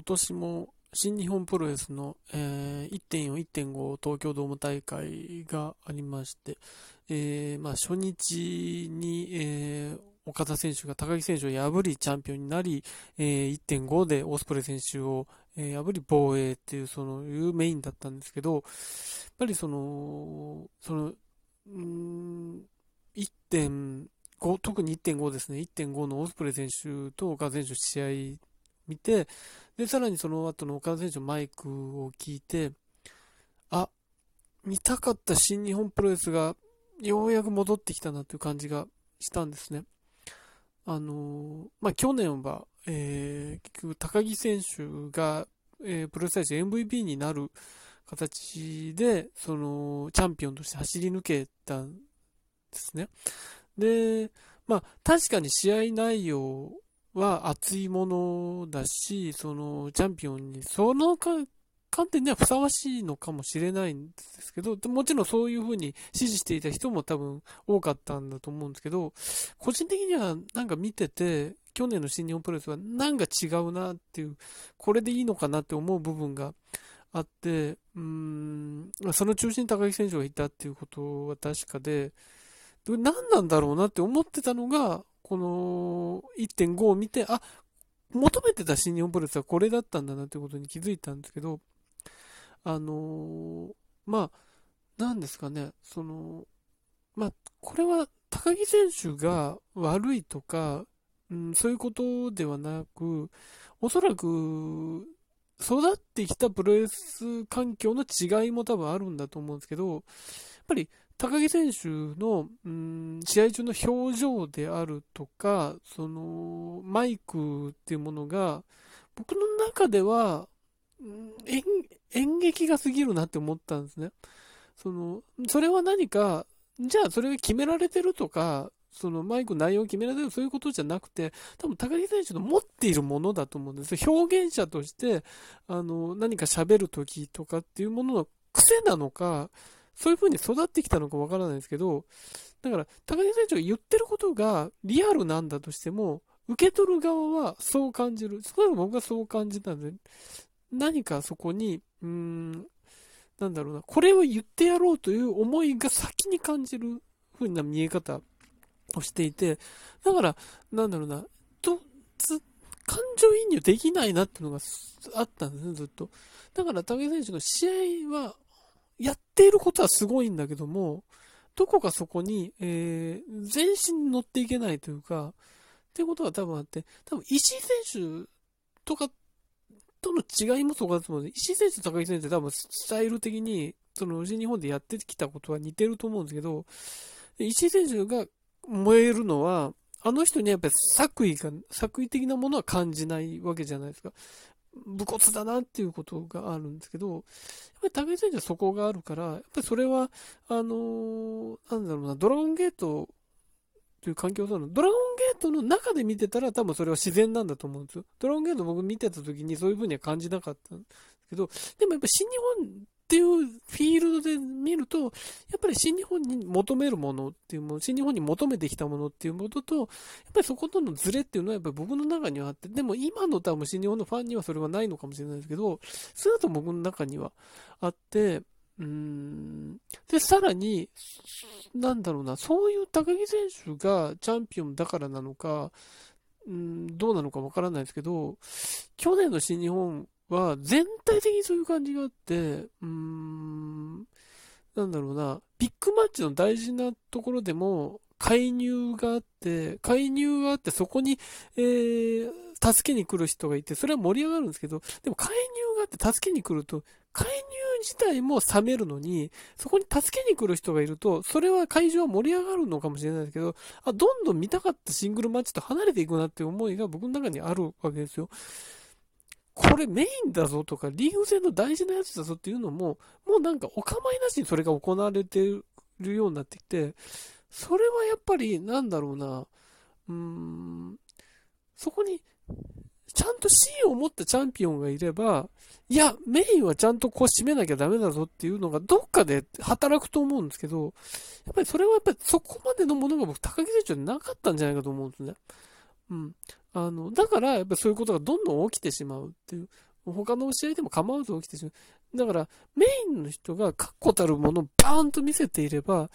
今年も新日本プロレスの、えー、1.4、1.5東京ドーム大会がありまして、えー、まあ、初日に、えー、岡田選手が高木選手を破りチャンピオンになり、えー、1.5でオスプレイ選手を、えー、破り防衛っていう、その、いうメインだったんですけど、やっぱりその、その、うん、1.5、特に1.5ですね、1.5のオスプレイ選手と岡田選手試合見て、で、さらにその後の岡田選手のマイクを聞いて、あ、見たかった新日本プロレスがようやく戻ってきたなという感じがしたんですね。あのまあ、去年は、えー、結局高木選手が、えー、プロレス大使 MVP になる形で、その、チャンピオンとして走り抜けたんですね。で、まあ、確かに試合内容は熱いものだし、その、チャンピオンに、その観点ではふさわしいのかもしれないんですけど、もちろんそういうふうに支持していた人も多分多かったんだと思うんですけど、個人的にはなんか見てて、去年の新日本プロレスはなんか違うなっていう、これでいいのかなって思う部分があって、うーん、その中心に高木選手がいたっていうことは確かで、何なんだろうなって思ってたのが、この1.5を見て、あ、求めてた新日本プロレスはこれだったんだなということに気づいたんですけど、あのー、まあ、なんですかね、その、まあ、これは高木選手が悪いとか、うん、そういうことではなく、おそらく、育ってきたプロレス環境の違いも多分あるんだと思うんですけど、やっぱり高木選手の、うん、試合中の表情であるとか、その、マイクっていうものが、僕の中では、演演劇が過ぎるなって思ったんですね。その、それは何か、じゃあそれが決められてるとか、そのマイク内容を決められてるそういうことじゃなくて、多分高木選手の持っているものだと思うんです。表現者として、あの、何か喋るときとかっていうものの癖なのか、そういう風に育ってきたのかわからないですけど、だから、高木選手が言ってることがリアルなんだとしても、受け取る側はそう感じる。それは僕はそう感じたんで、何かそこに、うーん、なんだろうな、これを言ってやろうという思いが先に感じる風な見え方をしていて、だから、なんだろうな、と、つ、感情移入できないなっていうのがあったんですね、ずっと。だから、高木選手の試合は、やっていることはすごいんだけども、どこかそこに、えー、全身に乗っていけないというか、っていうことが多分あって、多分石井選手とかとの違いもそうかと思うので、石井選手と高木選手って多分スタイル的に、その日本でやってきたことは似てると思うんですけど、石井選手が燃えるのは、あの人にやっぱり作為が、作為的なものは感じないわけじゃないですか。武骨だなっていうことがあるんですけど、やっぱり武井選手はそこがあるから、やっぱりそれは、あのー、なんだろうな、ドラゴンゲートという環境なの。ドラゴンゲートの中で見てたら多分それは自然なんだと思うんですよ。ドラゴンゲート僕見てた時にそういう風には感じなかったんですけど、でもやっぱ新日本っていうフィールドで見ると、やっぱり新日本に求めるものっていうもの、新日本に求めてきたものっていうものと、やっぱりそことのズレっていうのはやっぱり僕の中にはあって、でも今の多分新日本のファンにはそれはないのかもしれないですけど、それだと僕の中にはあって、うーん。で、さらに、なんだろうな、そういう高木選手がチャンピオンだからなのか、うん、どうなのかわからないですけど、去年の新日本は全体的にそういう感じがあって、うーん、なんだろうな、ビッグマッチの大事なところでも、介入があって、介入があって、そこに、えー、助けに来る人がいて、それは盛り上がるんですけど、でも介入があって助けに来ると、介入自体も冷めるのに、そこに助けに来る人がいると、それは会場は盛り上がるのかもしれないですけど、あ、どんどん見たかったシングルマッチと離れていくなっていう思いが僕の中にあるわけですよ。これメインだぞとか、リーグ戦の大事なやつだぞっていうのも、もうなんかお構いなしにそれが行われてるようになってきて、それはやっぱり、なんだろうな、うーん、そこに、ちゃんと芯を持ったチャンピオンがいれば、いや、メインはちゃんとこう締めなきゃダメだぞっていうのがどっかで働くと思うんですけど、やっぱりそれはやっぱりそこまでのものが僕、高木選手はなかったんじゃないかと思うんですね。うん。あの、だから、やっぱそういうことがどんどん起きてしまうっていう他の試合でも構わず起きてしまう。だから、メインの人が確固たるものをバーンと見せていれば、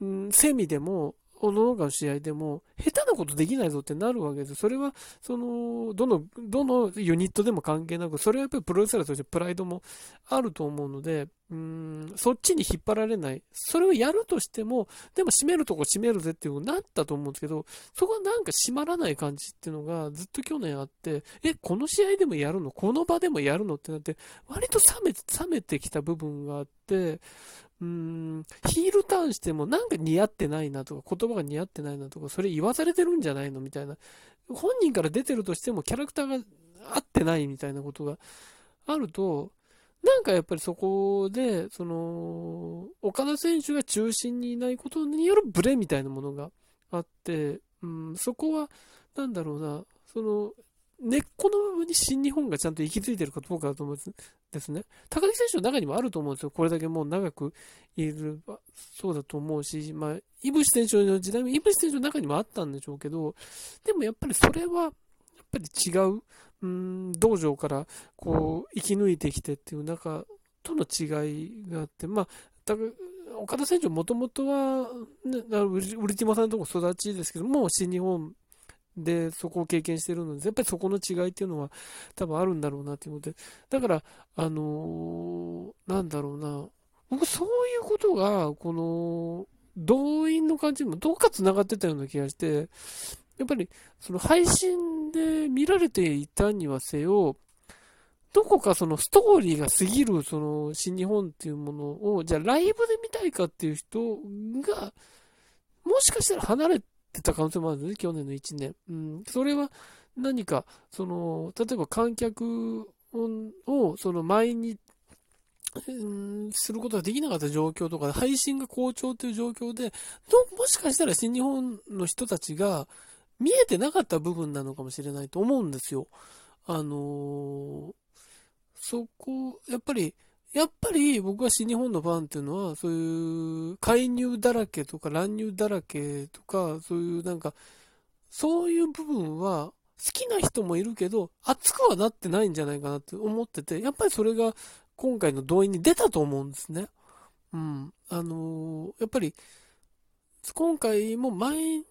うん、セミでも、おののかの試合でも、下手なことできないぞってなるわけです。それは、その、どの、どのユニットでも関係なく、それはやっぱりプロレスラーとしてプライドもあると思うので、うん、そっちに引っ張られない。それをやるとしても、でも閉めるとこ閉めるぜっていうになったと思うんですけど、そこはなんか閉まらない感じっていうのがずっと去年あって、え、この試合でもやるの？この場でもやるの？ってなって、割と冷め、冷めてきた部分があって、うん、ヒールターンしてもなんか似合ってないなとか、言葉が似合ってないなとか、それ言わされてるんじゃないのみたいな。本人から出てるとしてもキャラクターが合ってないみたいなことがあると、なんかやっぱりそこで、その、岡田選手が中心にいないことによるブレみたいなものがあって、うん、そこは、なんだろうな、その、根っこの部分に新日本がちゃんと息づいてるかどうかだと思うんです。ですね。高木選手の中にもあると思うんですよ。これだけもう長くいる、そうだと思うし、まあ、イブシ選手の時代もイブシ選手の中にもあったんでしょうけど、でもやっぱりそれは、やっぱり違う、うん、道場からこう、生き抜いてきてっていう中との違いがあって、まあ、岡田選手もともとは、ね、ウリティマさんのとこ育ちですけども、新日本で、そこを経験してるので、やっぱりそこの違いっていうのは多分あるんだろうなっていうので、だから、あのー、なんだろうな、僕そういうことが、この、動員の感じもどうか繋がってたような気がして、やっぱり、その配信で見られていたにはせよ、どこかそのストーリーが過ぎるその新日本っていうものを、じゃあライブで見たいかっていう人が、もしかしたら離れってた可能性もあるんですね、去年の1年。うん、それは何か、その、例えば観客を、その前に、することができなかった状況とか、配信が好調という状況で、もしかしたら新日本の人たちが見えてなかった部分なのかもしれないと思うんですよ。あのー、そこ、やっぱり、やっぱり僕は新日本のファンっていうのは、そういう介入だらけとか乱入だらけとか、そういうなんか、そういう部分は好きな人もいるけど、熱くはなってないんじゃないかなって思ってて、やっぱりそれが今回の動員に出たと思うんですね。うん。あのー、やっぱり、今回も前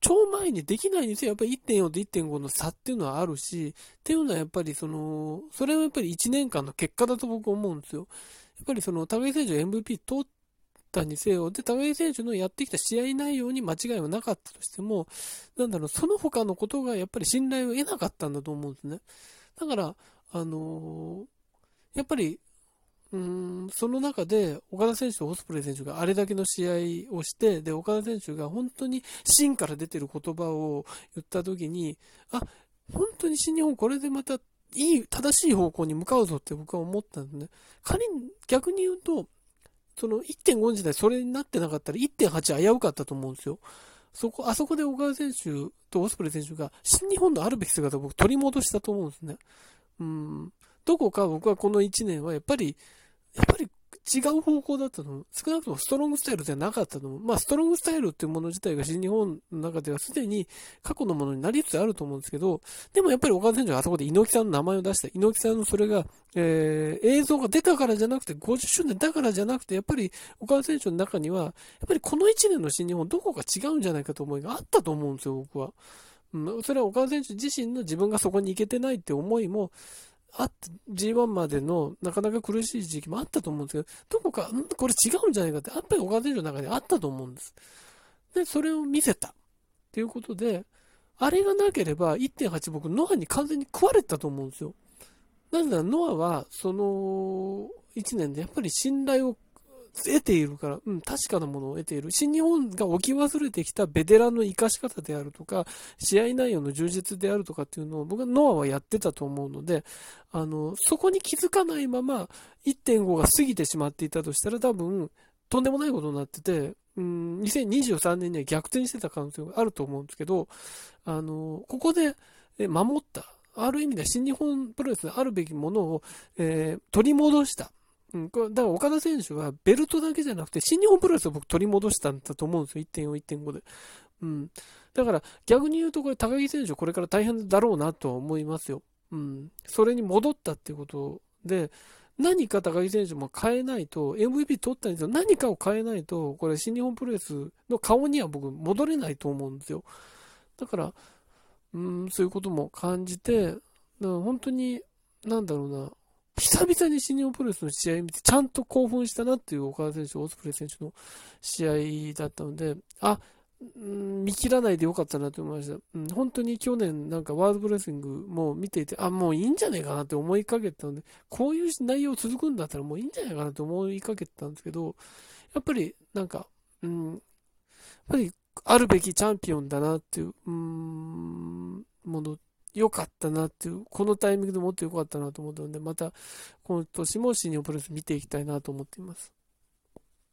超前にできないにせよ、やっぱり1.4と1.5の差っていうのはあるし、っていうのはやっぱりその、それはやっぱり1年間の結果だと僕思うんですよ。やっぱりその、高木選手が MVP 取ったにせよ、で、高木選手のやってきた試合内容に間違いはなかったとしても、なんだろう、その他のことがやっぱり信頼を得なかったんだと思うんですね。だから、あのー、やっぱりうん、その中で、岡田選手とオスプレイ選手があれだけの試合をして、で、岡田選手が本当に芯から出てる言葉を言った時に、あ、本当に新日本これでまたいい、正しい方向に向かうぞって僕は思ったんでね。仮に、逆に言うと、その1.5時代それになってなかったら1.8危うかったと思うんですよ。そこ、あそこで岡田選手とオスプレイ選手が新日本のあるべき姿を僕取り戻したと思うんですね。うん。どこか僕はこの1年はやっぱり、やっぱり違う方向だったの。少なくともストロングスタイルではなかったの。まあ、ストロングスタイルっていうもの自体が新日本の中ではすでに過去のものになりつつあると思うんですけど、でもやっぱり岡田選手があそこで猪木さんの名前を出した。猪木さんのそれが、えー、映像が出たからじゃなくて、50周年だからじゃなくて、やっぱり岡田選手の中には、やっぱりこの1年の新日本どこか違うんじゃないかと思いがあったと思うんですよ、僕は。うん、それは岡田選手自身の自分がそこに行けてないって思いも、あって、G1 までのなかなか苦しい時期もあったと思うんですけど、どこか、んこれ違うんじゃないかって、やっぱり岡田選手の中にあったと思うんです。で、それを見せた。っていうことで、あれがなければ1.8僕、ノアに完全に食われたと思うんですよ。なぜならノアは、その1年でやっぱり信頼を得ているから、うん、確かなものを得ている。新日本が置き忘れてきたベテランの生かし方であるとか、試合内容の充実であるとかっていうのを僕はノアはやってたと思うので、あの、そこに気づかないまま1.5が過ぎてしまっていたとしたら多分、とんでもないことになってて、うん、2023年には逆転してた可能性があると思うんですけど、あの、ここで守った。ある意味で新日本プロレスであるべきものを、えー、取り戻した。うん、これだから岡田選手はベルトだけじゃなくて、新日本プロレスを僕取り戻したんだと思うんですよ。1.4、1.5で。うん。だから逆に言うとこれ高木選手これから大変だろうなとは思いますよ。うん、それに戻ったっていうことで、何か高木選手も変えないと、MVP 取ったんですよ。何かを変えないと、これ新日本プロレスの顔には僕戻れないと思うんですよ。だから、うん、そういうことも感じて、本当に、なんだろうな、久々に新日本プロレスの試合見て、ちゃんと興奮したなっていう岡田選手、オスプレイ選手の試合だったので、あ、うん、見切らないでよかったなと思いました。うん、本当に去年なんかワールドプレスリングも見ていて、あ、もういいんじゃないかなって思いかけたので、こういう内容続くんだったらもういいんじゃないかなと思いかけたんですけど、やっぱりなんか、うん、やっぱりあるべきチャンピオンだなっていう、うん、もの、良かったなっていう、このタイミングでもっと良かったなと思ったので、またこの年も新日本プロレス見ていきたいなと思っています。